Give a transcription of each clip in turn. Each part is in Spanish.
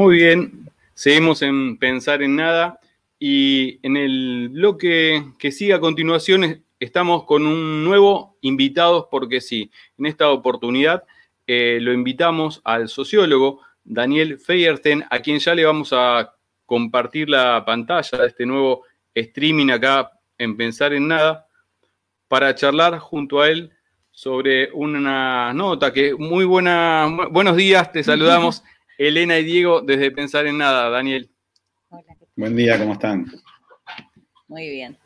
Muy bien, seguimos en Pensar en Nada y en el bloque que sigue a continuación estamos con un nuevo invitado porque sí, en esta oportunidad eh, lo invitamos al sociólogo Daniel Feierten, a quien ya le vamos a compartir la pantalla de este nuevo streaming acá en Pensar en Nada, para charlar junto a él sobre una nota que muy buena, buenos días, te saludamos Elena y Diego desde Pensar en Nada, Daniel. Hola. Buen día, ¿cómo están? Muy bien.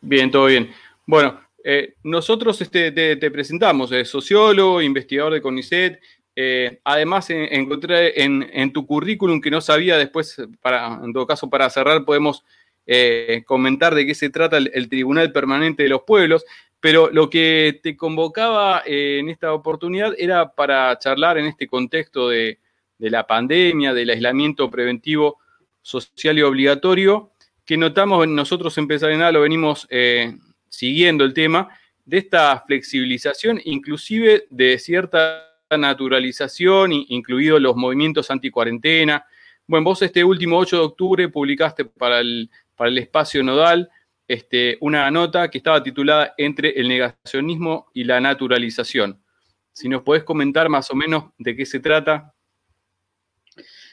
Bien, todo bien. Bueno, eh, nosotros este, te, presentamos, eh, sociólogo, investigador de CONICET, eh, además, encontré en, tu currículum que no sabía después, en todo caso, para cerrar, podemos eh, comentar de qué se trata el, Tribunal Permanente de los Pueblos, pero lo que te convocaba eh, en esta oportunidad era para charlar en este contexto de, la pandemia, del aislamiento preventivo social y obligatorio, que notamos nosotros en Pensar en Nada, lo venimos siguiendo el tema, de esta flexibilización, inclusive de cierta naturalización, incluidos los movimientos anti-cuarentena. Bueno, vos este último 8 de octubre publicaste para el, para el espacio nodal este, una nota que estaba titulada Entre el negacionismo y la naturalización. Si nos podés comentar más o menos de qué se trata.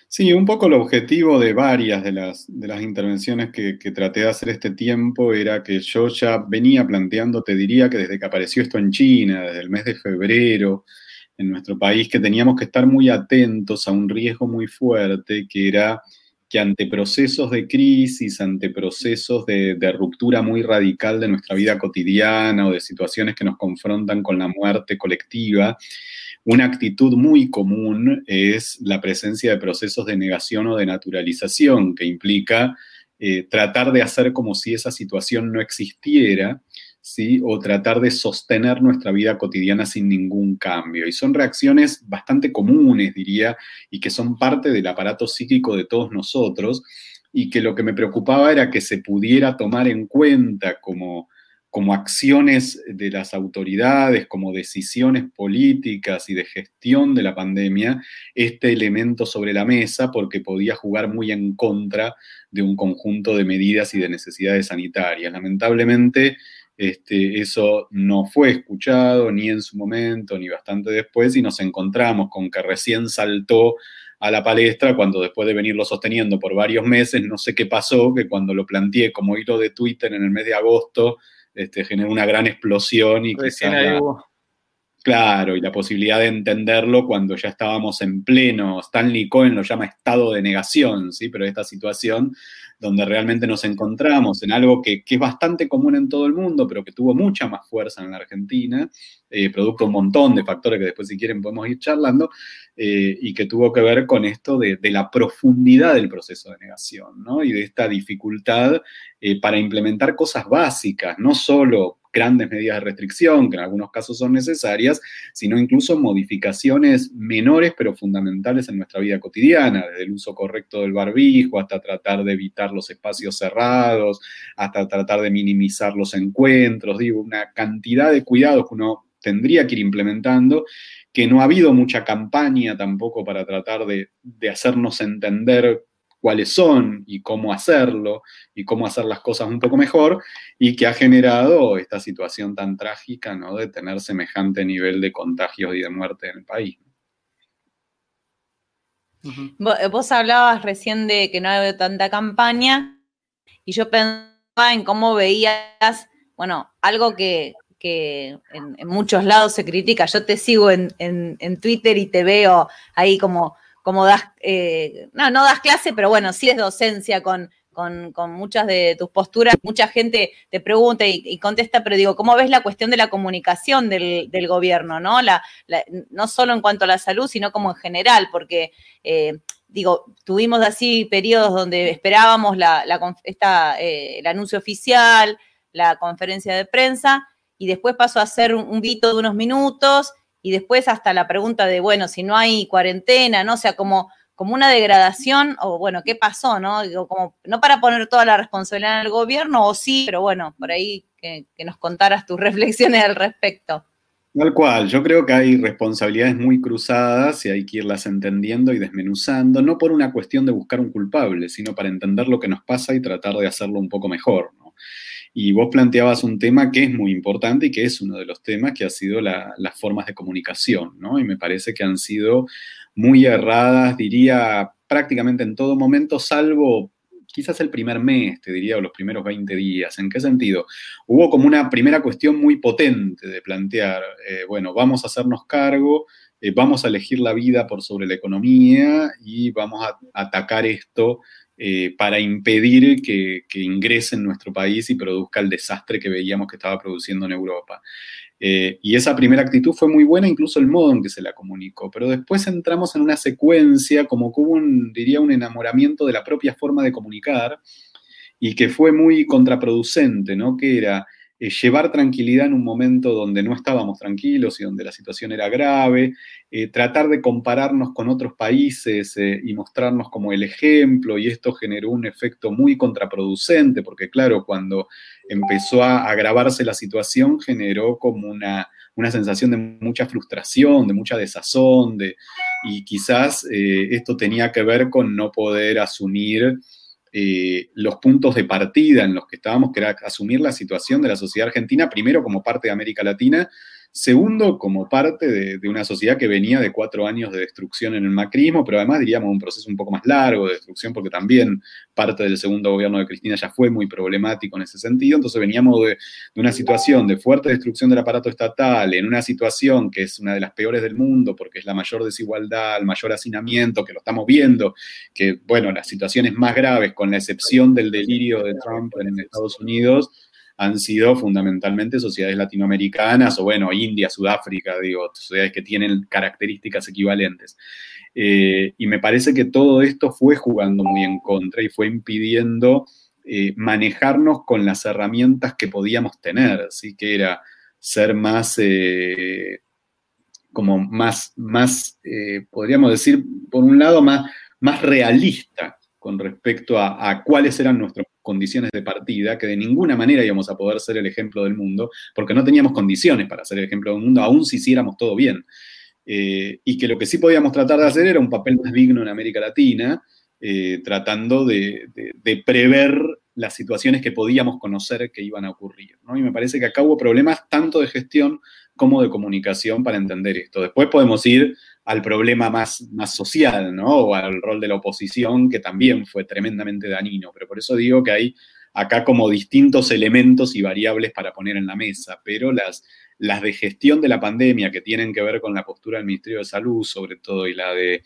Sí, un poco el objetivo de varias de las, de las intervenciones que, que, traté de hacer este tiempo era que yo ya venía planteando, te diría que desde que apareció esto en China, desde el mes de febrero, en nuestro país que teníamos que estar muy atentos a un riesgo muy fuerte, que era que ante procesos de crisis, ante procesos de, ruptura muy radical de nuestra vida cotidiana o de situaciones que nos confrontan con la muerte colectiva, una actitud muy común es la presencia de procesos de negación o de naturalización, que implica eh, tratar de hacer como si esa situación no existiera o tratar de sostener nuestra vida cotidiana sin ningún cambio. Y son reacciones bastante comunes, diría, y que son parte del aparato psíquico de todos nosotros, y que lo que me preocupaba era que se pudiera tomar en cuenta como, como acciones de las autoridades, como decisiones políticas y de gestión de la pandemia, este elemento sobre la mesa, porque podía jugar muy en contra de un conjunto de medidas y de necesidades sanitarias. Lamentablemente, este, eso no fue escuchado ni en su momento ni bastante después y nos encontramos con que recién saltó a la palestra cuando después de venirlo sosteniendo por varios meses, no sé qué pasó, que cuando lo planteé como hilo de Twitter en el mes de agosto, este, generó una gran explosión y quizás Claro, y la posibilidad de entenderlo cuando ya estábamos en pleno, Stanley Cohen lo llama estado de negación, ¿sí? Pero esta situación donde realmente nos encontramos en algo que, es bastante común en todo el mundo, pero que tuvo mucha más fuerza en la Argentina, eh, producto de un montón de factores que después si quieren podemos ir charlando, eh, y que tuvo que ver con esto de, la profundidad del proceso de negación, ¿no? Y de esta dificultad eh, para implementar cosas básicas, no solo grandes medidas de restricción, que en algunos casos son necesarias, sino incluso modificaciones menores pero fundamentales en nuestra vida cotidiana, desde el uso correcto del barbijo hasta tratar de evitar los espacios cerrados, hasta tratar de minimizar los encuentros, digo, una cantidad de cuidados que uno tendría que ir implementando, que no ha habido mucha campaña tampoco para tratar de, hacernos entender cuáles son y cómo hacerlo y cómo hacer las cosas un poco mejor y que ha generado esta situación tan trágica ¿no? de tener semejante nivel de contagios y de muerte en el país. Vos hablabas recién de que no había tanta campaña y yo pensaba en cómo veías, bueno, algo que, en, muchos lados se critica. Yo te sigo en, en Twitter y te veo ahí como como das, eh, no, no das clase, pero bueno, sí es docencia con, con, muchas de tus posturas. Mucha gente te pregunta y, contesta, pero digo, ¿cómo ves la cuestión de la comunicación del, gobierno? ¿no? La, no solo en cuanto a la salud, sino como en general, porque... Eh, digo, tuvimos así periodos donde esperábamos la, eh, el anuncio oficial, la conferencia de prensa, y después pasó a ser un, un vito de unos minutos, y después hasta la pregunta de, bueno, si no hay cuarentena, ¿no? O sea, como, como una degradación, o bueno, ¿qué pasó? No, como, no para poner toda la responsabilidad en el gobierno, o sí, pero bueno, por ahí que, nos contaras tus reflexiones al respecto. Tal cual, yo creo que hay responsabilidades muy cruzadas y hay que irlas entendiendo y desmenuzando, no por una cuestión de buscar un culpable, sino para entender lo que nos pasa y tratar de hacerlo un poco mejor. Y vos planteabas un tema que es muy importante y que es uno de los temas que ha sido las formas de comunicación, ¿no? Y me parece que han sido muy erradas, diría, prácticamente en todo momento, salvo quizás el primer mes, te diría, o los primeros 20 días. ¿En qué sentido? Hubo como una primera cuestión muy potente de plantear, eh, bueno, vamos a hacernos cargo, eh, vamos a elegir la vida por sobre la economía y vamos a atacar esto eh, para impedir que, ingrese en nuestro país y produzca el desastre que veíamos que estaba produciendo en Europa. Eh, y esa primera actitud fue muy buena, incluso el modo en que se la comunicó. Pero después entramos en una secuencia, como que hubo, un, diría, un enamoramiento de la propia forma de comunicar y que fue muy contraproducente, ¿no? Que era eh, llevar tranquilidad en un momento donde no estábamos tranquilos y donde la situación era grave, eh, tratar de compararnos con otros países eh, y mostrarnos como el ejemplo, y esto generó un efecto muy contraproducente, porque claro, cuando empezó a agravarse la situación, generó como una, una sensación de mucha frustración, de mucha desazón, de, y quizás esto tenía que ver con no poder asumir eh, los puntos de partida en los que estábamos, que era asumir la situación de la sociedad argentina, primero como parte de América Latina Segundo, como parte de, una sociedad que venía de cuatro años de destrucción en el macrismo, pero además diríamos un proceso un poco más largo de destrucción, porque también parte del segundo gobierno de Cristina ya fue muy problemático en ese sentido. Entonces veníamos de, una situación de fuerte destrucción del aparato estatal, en una situación que es una de las peores del mundo, porque es la mayor desigualdad, el mayor hacinamiento, que lo estamos viendo, que, bueno, las situaciones más graves, con la excepción del delirio de Trump en Estados Unidos, han sido fundamentalmente sociedades latinoamericanas o bueno, India, Sudáfrica, digo, sociedades que tienen características equivalentes. Eh, y me parece que todo esto fue jugando muy en contra y fue impidiendo eh, manejarnos con las herramientas que podíamos tener, así que era ser más, eh, como más, más podríamos decir, por un lado, más, más realista con respecto a, cuáles eran nuestras condiciones de partida, que de ninguna manera íbamos a poder ser el ejemplo del mundo, porque no teníamos condiciones para ser el ejemplo del mundo, aún si hiciéramos todo bien. Eh, y que lo que sí podíamos tratar de hacer era un papel más digno en América Latina, eh, tratando de, prever las situaciones que podíamos conocer que iban a ocurrir. Y me parece que acá hubo problemas tanto de gestión como de comunicación para entender esto. Después podemos ir al problema más, más social, ¿no? O al rol de la oposición, que también fue tremendamente dañino. Pero por eso digo que hay acá como distintos elementos y variables para poner en la mesa, pero las, las de gestión de la pandemia que tienen que ver con la postura del Ministerio de Salud, sobre todo, y la de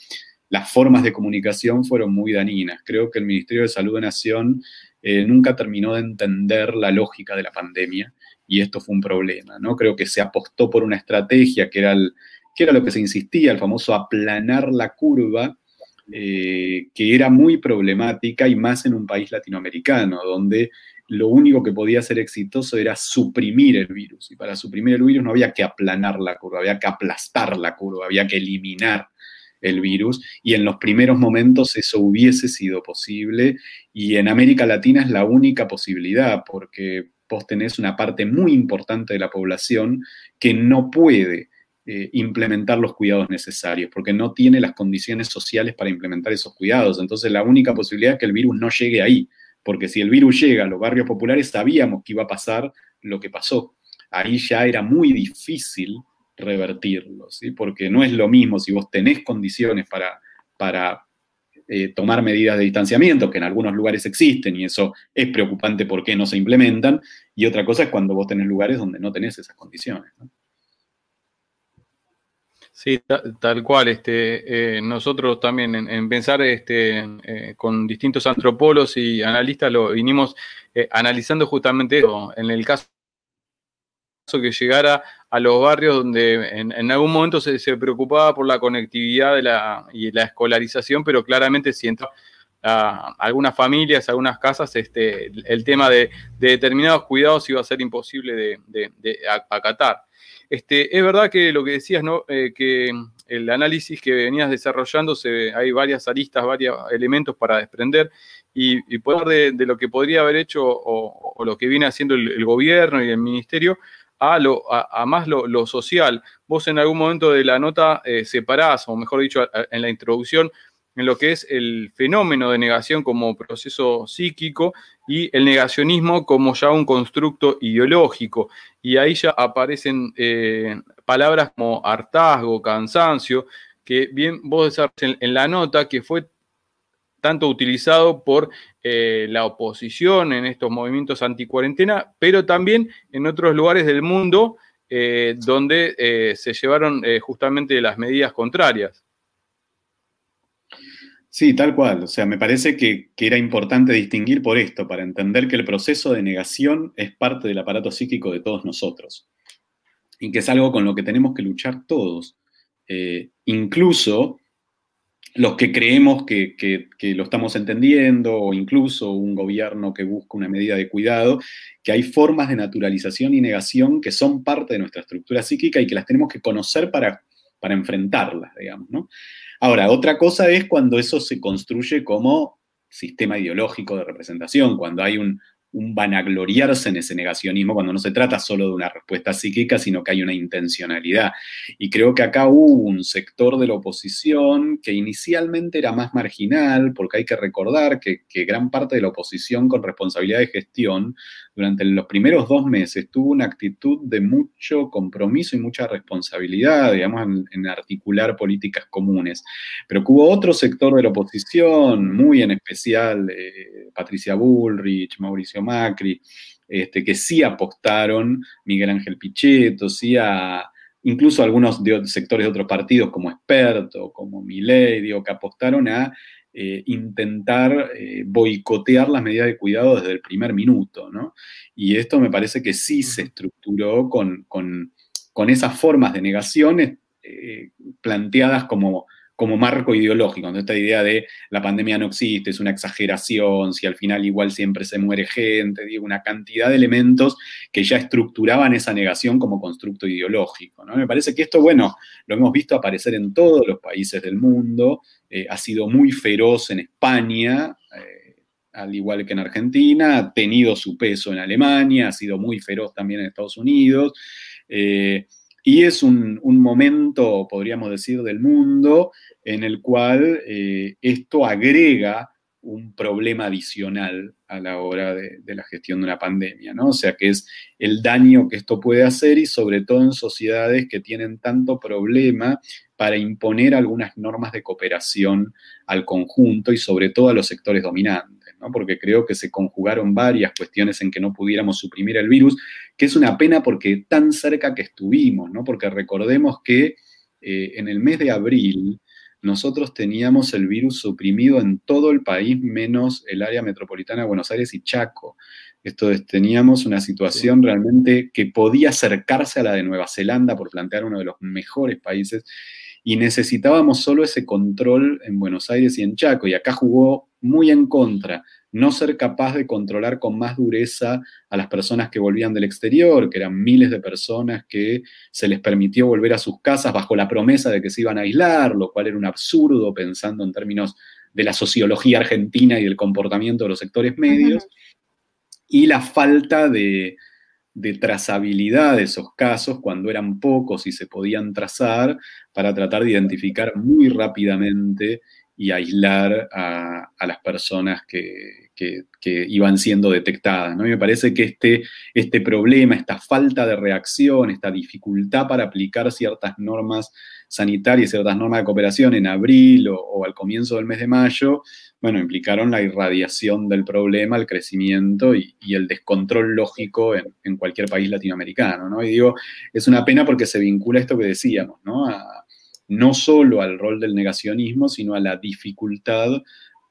las formas de comunicación fueron muy dañinas. Creo que el Ministerio de Salud de Nación eh, nunca terminó de entender la lógica de la pandemia y esto fue un problema, ¿no? Creo que se apostó por una estrategia que era el, que era lo que se insistía, el famoso aplanar la curva, eh, que era muy problemática y más en un país latinoamericano, donde lo único que podía ser exitoso era suprimir el virus. Y para suprimir el virus no había que aplanar la curva, había que aplastar la curva, había que eliminar el virus. Y en los primeros momentos eso hubiese sido posible. Y en América Latina es la única posibilidad, porque vos tenés una parte muy importante de la población que no puede eh, implementar los cuidados necesarios, porque no tiene las condiciones sociales para implementar esos cuidados. Entonces la única posibilidad es que el virus no llegue ahí, porque si el virus llega a los barrios populares, sabíamos que iba a pasar lo que pasó. Ahí ya era muy difícil revertirlo, ¿sí? porque no es lo mismo si vos tenés condiciones para, para eh, tomar medidas de distanciamiento, que en algunos lugares existen y eso es preocupante porque no se implementan, y otra cosa es cuando vos tenés lugares donde no tenés esas condiciones. Sí, tal cual. Este, eh, nosotros también en, pensar este, eh, con distintos antropólogos y analistas lo vinimos analizando justamente eso. En el caso que llegara a los barrios donde en, algún momento se, preocupaba por la conectividad de la, y la escolarización, pero claramente si entra a algunas familias, algunas casas, este, el tema de, determinados cuidados iba a ser imposible de, de acatar. Este, es verdad que lo que decías, ¿no? Eh, que el análisis que venías desarrollando, hay varias aristas, varios elementos para desprender y, y poder de, lo que podría haber hecho o, lo que viene haciendo el, gobierno y el ministerio a, lo, a, más lo, social. Vos en algún momento de la nota eh, separás, o mejor dicho, en la introducción, en lo que es el fenómeno de negación como proceso psíquico y el negacionismo como ya un constructo ideológico. Y ahí ya aparecen eh, palabras como hartazgo, cansancio, que bien vos desarrollas en, la nota, que fue tanto utilizado por eh, la oposición en estos movimientos anticuarentena, pero también en otros lugares del mundo eh, donde se llevaron justamente las medidas contrarias. Sí, tal cual. O sea, me parece que, era importante distinguir por esto, para entender que el proceso de negación es parte del aparato psíquico de todos nosotros y que es algo con lo que tenemos que luchar todos. Eh, incluso los que creemos que, lo estamos entendiendo, o incluso un gobierno que busca una medida de cuidado, que hay formas de naturalización y negación que son parte de nuestra estructura psíquica y que las tenemos que conocer para, para enfrentarlas, digamos, ¿no? Ahora, otra cosa es cuando eso se construye como sistema ideológico de representación, cuando hay un, un vanagloriarse en ese negacionismo cuando no se trata solo de una respuesta psíquica, sino que hay una intencionalidad. Y creo que acá hubo un sector de la oposición que inicialmente era más marginal, porque hay que recordar que, gran parte de la oposición con responsabilidad de gestión durante los primeros dos meses tuvo una actitud de mucho compromiso y mucha responsabilidad, digamos, en, articular políticas comunes. Pero que hubo otro sector de la oposición, muy en especial eh, Patricia Bullrich, Mauricio Macri, este, que sí apostaron, Miguel Ángel Pichetto, sí a, incluso algunos sectores de otros partidos como Experto, como Milei, digo, que apostaron a eh, intentar eh, boicotear las medidas de cuidado desde el primer minuto, ¿no? Y esto me parece que sí se estructuró con, esas formas de negaciones eh, planteadas como como marco ideológico, esta idea de la pandemia no existe, es una exageración, si al final igual siempre se muere gente, una cantidad de elementos que ya estructuraban esa negación como constructo ideológico. Me parece que esto, bueno, lo hemos visto aparecer en todos los países del mundo, eh, ha sido muy feroz en España, eh, al igual que en Argentina, ha tenido su peso en Alemania, ha sido muy feroz también en Estados Unidos. Eh, y es un, momento, podríamos decir, del mundo en el cual eh, esto agrega un problema adicional a la hora de, la gestión de una pandemia, ¿no? O sea, que es el daño que esto puede hacer y sobre todo en sociedades que tienen tanto problema para imponer algunas normas de cooperación al conjunto y sobre todo a los sectores dominantes, ¿no? Porque creo que se conjugaron varias cuestiones en que no pudiéramos suprimir el virus, que es una pena porque tan cerca que estuvimos, ¿no? Porque recordemos que eh, en el mes de abril, nosotros teníamos el virus suprimido en todo el país, menos el área metropolitana de Buenos Aires y Chaco. Esto es, teníamos una situación realmente que podía acercarse a la de Nueva Zelanda, por plantear uno de los mejores países, y necesitábamos solo ese control en Buenos Aires y en Chaco, y acá jugó muy en contra no ser capaz de controlar con más dureza a las personas que volvían del exterior, que eran miles de personas que se les permitió volver a sus casas bajo la promesa de que se iban a aislar, lo cual era un absurdo pensando en términos de la sociología argentina y del comportamiento de los sectores medios, y la falta de, de trazabilidad de esos casos cuando eran pocos y se podían trazar para tratar de identificar muy rápidamente y aislar a, las personas que, iban siendo detectadas. ¿no? me parece que este, este problema, esta falta de reacción, esta dificultad para aplicar ciertas normas sanitarias, ciertas normas de cooperación en abril o, al comienzo del mes de mayo, bueno, implicaron la irradiación del problema, el crecimiento y, el descontrol lógico en, cualquier país latinoamericano. ¿no? Y digo, es una pena porque se vincula esto que decíamos, ¿no? No solo al rol del negacionismo, sino a la dificultad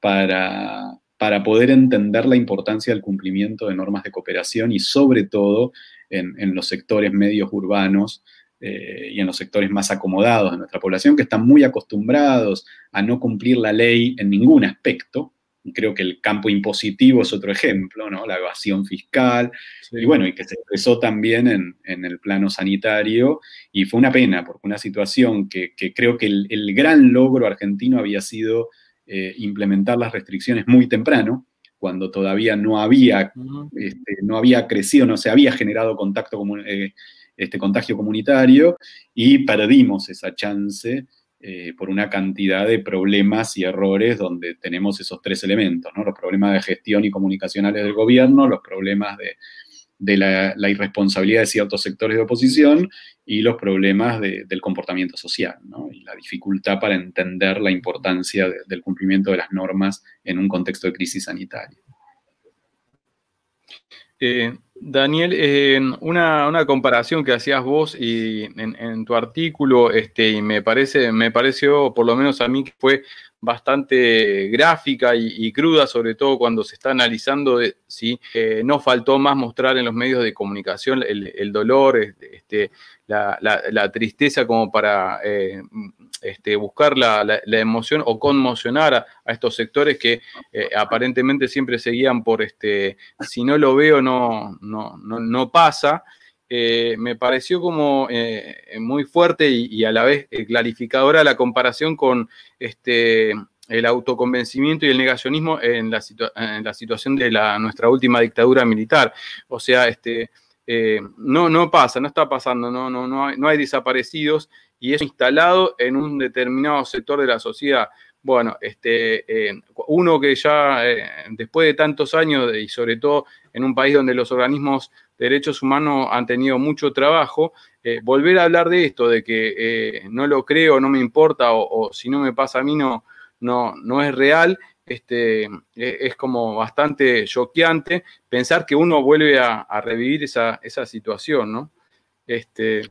para, para poder entender la importancia del cumplimiento de normas de cooperación y sobre todo en, los sectores medios urbanos eh, y en los sectores más acomodados de nuestra población, que están muy acostumbrados a no cumplir la ley en ningún aspecto, creo que el campo impositivo es otro ejemplo, ¿no? La evasión fiscal, y bueno, y que se expresó también en, el plano sanitario, y fue una pena, porque una situación que, creo que el, gran logro argentino había sido eh, implementar las restricciones muy temprano, cuando todavía no había, este, no había crecido, no se había generado contacto eh, este contagio comunitario, y perdimos esa chance eh, por una cantidad de problemas y errores donde tenemos esos tres elementos, ¿no? Los problemas de gestión y comunicacionales del gobierno, los problemas de, la, irresponsabilidad de ciertos sectores de oposición y los problemas del comportamiento social, ¿no? Y la dificultad para entender la importancia del cumplimiento de las normas en un contexto de crisis sanitaria. Eh, Daniel, una, comparación que hacías vos y en, tu artículo, este, y me parece, me pareció, por lo menos a mí, que fue bastante gráfica y, cruda, sobre todo cuando se está analizando si eh, no faltó más mostrar en los medios de comunicación el, dolor, este, la, tristeza como para eh, este, buscar la, emoción o conmocionar a, estos sectores que eh, aparentemente siempre seguían por, este, si no lo veo, no, no, no, pasa. Eh, me pareció como eh, muy fuerte y, a la vez clarificadora la comparación con este, el autoconvencimiento y el negacionismo en la, en la situación de la, nuestra última dictadura militar. O sea, este, no, no pasa, no está pasando, no, no, no, hay, no hay desaparecidos y es instalado en un determinado sector de la sociedad. Bueno, este, eh, uno que ya eh, después de tantos años y sobre todo en un país donde los organismos de derechos humanos han tenido mucho trabajo, eh, volver a hablar de esto, de que no lo creo, no me importa o, si no me pasa a mí no, no, no es real, este, es como bastante choqueante pensar que uno vuelve a, revivir esa, esa situación, ¿no? Este,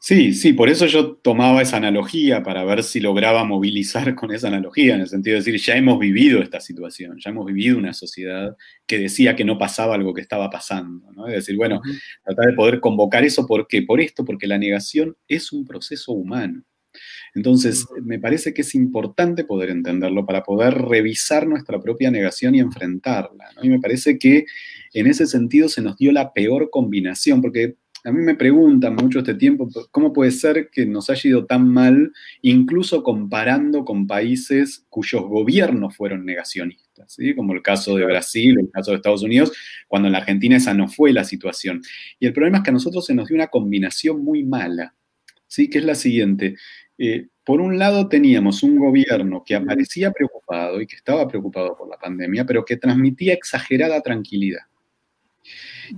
Sí, sí, por eso yo tomaba esa analogía para ver si lograba movilizar con esa analogía, en el sentido de decir, ya hemos vivido esta situación, ya hemos vivido una sociedad que decía que no pasaba algo que estaba pasando, ¿no? Es decir, bueno, tratar de poder convocar eso, ¿por qué? Por esto, porque la negación es un proceso humano. Entonces, me parece que es importante poder entenderlo para poder revisar nuestra propia negación y enfrentarla, ¿no? Y me parece que en ese sentido se nos dio la peor combinación, porque a mí me preguntan mucho este tiempo, ¿cómo puede ser que nos haya ido tan mal, incluso comparando con países cuyos gobiernos fueron negacionistas, ¿sí? como el caso de Brasil, el caso de Estados Unidos, cuando en la Argentina esa no fue la situación. Y el problema es que a nosotros se nos dio una combinación muy mala, ¿sí? que es la siguiente. Eh, por un lado teníamos un gobierno que aparecía preocupado y que estaba preocupado por la pandemia, pero que transmitía exagerada tranquilidad.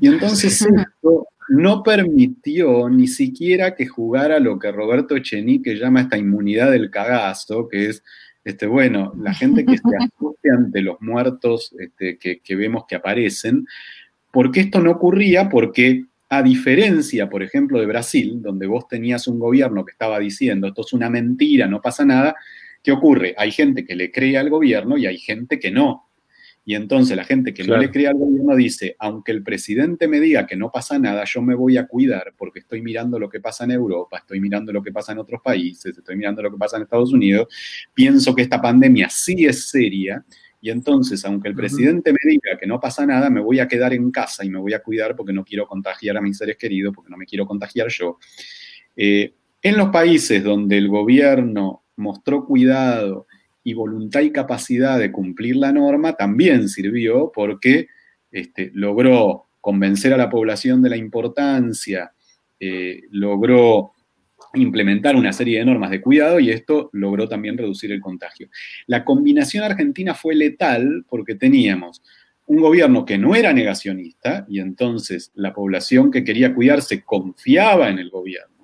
Y entonces esto no permitió ni siquiera que jugara lo que Roberto Echenique llama esta inmunidad del cagazo, que es, este, bueno, la gente que se asuste ante los muertos este, que, vemos que aparecen, porque esto no ocurría porque a diferencia, por ejemplo, de Brasil, donde vos tenías un gobierno que estaba diciendo esto es una mentira, no pasa nada, ¿qué ocurre? Hay gente que le cree al gobierno y hay gente que no. Y entonces la gente que no le cree al gobierno dice, aunque el presidente me diga que no pasa nada, yo me voy a cuidar porque estoy mirando lo que pasa en Europa, estoy mirando lo que pasa en otros países, estoy mirando lo que pasa en Estados Unidos, pienso que esta pandemia sí es seria y entonces, aunque el presidente me diga que no pasa nada, me voy a quedar en casa y me voy a cuidar porque no quiero contagiar a mis seres queridos, porque no me quiero contagiar yo. Eh, en los países donde el gobierno mostró cuidado y voluntad y capacidad de cumplir la norma también sirvió porque este, logró convencer a la población de la importancia, eh, logró implementar una serie de normas de cuidado y esto logró también reducir el contagio. La combinación argentina fue letal porque teníamos un gobierno que no era negacionista y entonces la población que quería cuidarse confiaba en el gobierno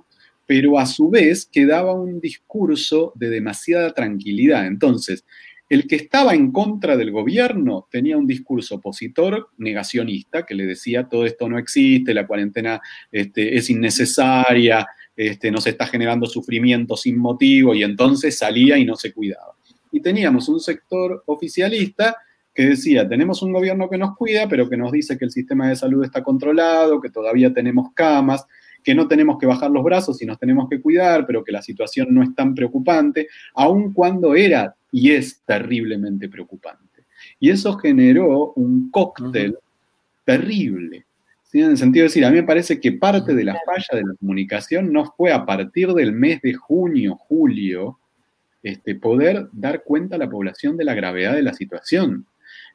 pero a su vez quedaba un discurso de demasiada tranquilidad. Entonces, el que estaba en contra del gobierno tenía un discurso opositor negacionista que le decía todo esto no existe, la cuarentena este, es innecesaria, este, nos está generando sufrimiento sin motivo y entonces salía y no se cuidaba. Y teníamos un sector oficialista que decía, tenemos un gobierno que nos cuida, pero que nos dice que el sistema de salud está controlado, que todavía tenemos camas, que no tenemos que bajar los brazos y nos tenemos que cuidar, pero que la situación no es tan preocupante, aun cuando era y es terriblemente preocupante. Y eso generó un cóctel terrible. En el sentido de decir, a mí me parece que parte de la falla de la comunicación no fue a partir del mes de junio, julio, este, poder dar cuenta a la población de la gravedad de la situación.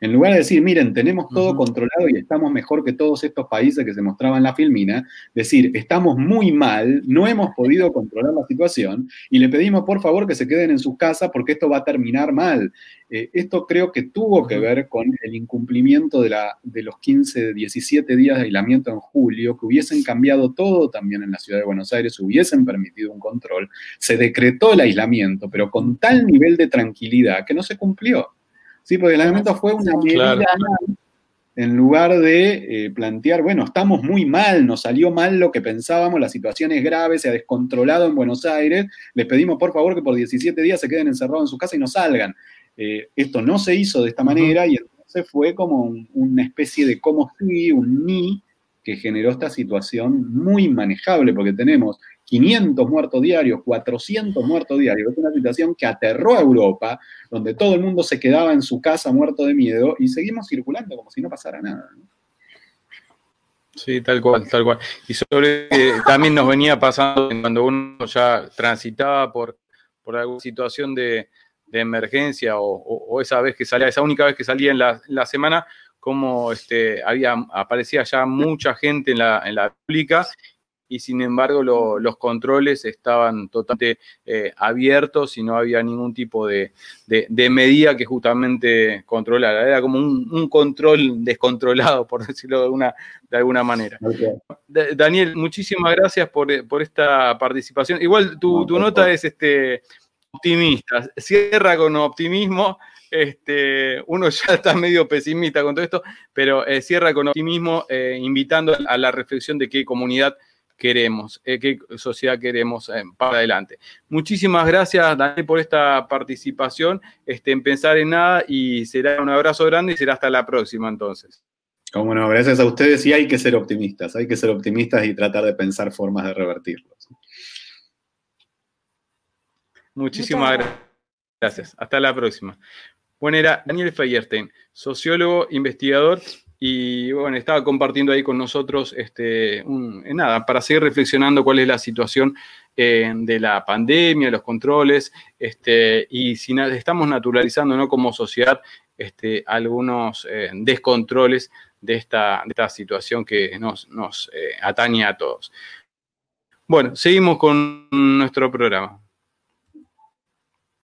En lugar de decir, miren, tenemos todo controlado y estamos mejor que todos estos países que se mostraban en la filmina, decir, estamos muy mal, no hemos podido controlar la situación y le pedimos por favor que se queden en sus casas porque esto va a terminar mal. Eh, esto creo que tuvo que ver con el incumplimiento de, la, de los 15, 17 días de aislamiento en julio, que hubiesen cambiado todo también en la ciudad de Buenos Aires, hubiesen permitido un control. Se decretó el aislamiento, pero con tal nivel de tranquilidad que no se cumplió. Sí, porque el aislamiento fue una medida en lugar de eh, plantear, bueno, estamos muy mal, nos salió mal lo que pensábamos, la situación es grave, se ha descontrolado en Buenos Aires, les pedimos por favor que por 17 días se queden encerrados en su casa y no salgan. Eh, esto no se hizo de esta manera y entonces fue como una especie de cómo sí, un ni, que generó esta situación muy manejable, porque tenemos 500 muertos diarios, 400 muertos diarios. Es una situación que aterró a Europa, donde todo el mundo se quedaba en su casa muerto de miedo y seguimos circulando como si no pasara nada. Sí, tal cual, tal cual. Y sobre también nos venía pasando cuando uno ya transitaba por, por alguna situación de, emergencia o, esa vez que salía, esa única vez que salía en la, semana, como este, había, aparecía ya mucha gente en la, en la pública y sin embargo los controles estaban totalmente eh, abiertos y no había ningún tipo de, medida que justamente controlara. Era como un, control descontrolado, por decirlo de alguna, de alguna manera. Daniel, muchísimas gracias por, esta participación. Igual tu, nota es este, optimista, cierra con optimismo. Este, uno ya está medio pesimista con todo esto, pero eh, cierra con optimismo, eh, invitando a la reflexión de qué comunidad queremos, eh, qué sociedad queremos eh, para adelante. Muchísimas gracias, Daniel, por esta participación, este, en Pensar en Nada, y será un abrazo grande y será hasta la próxima entonces. Cómo no, gracias a ustedes y hay que ser optimistas, hay que ser optimistas y tratar de pensar formas de revertirlos. Muchísimas gracias. Hasta la próxima. Bueno, era Daniel Feyerstein, sociólogo, investigador y bueno, estaba compartiendo ahí con nosotros, este, nada, para seguir reflexionando cuál es la situación eh, de la pandemia, los controles, este, y si estamos naturalizando ¿no? como sociedad este, algunos eh, descontroles de esta, esta, situación que nos, nos eh, atañe a todos. Bueno, seguimos con nuestro programa.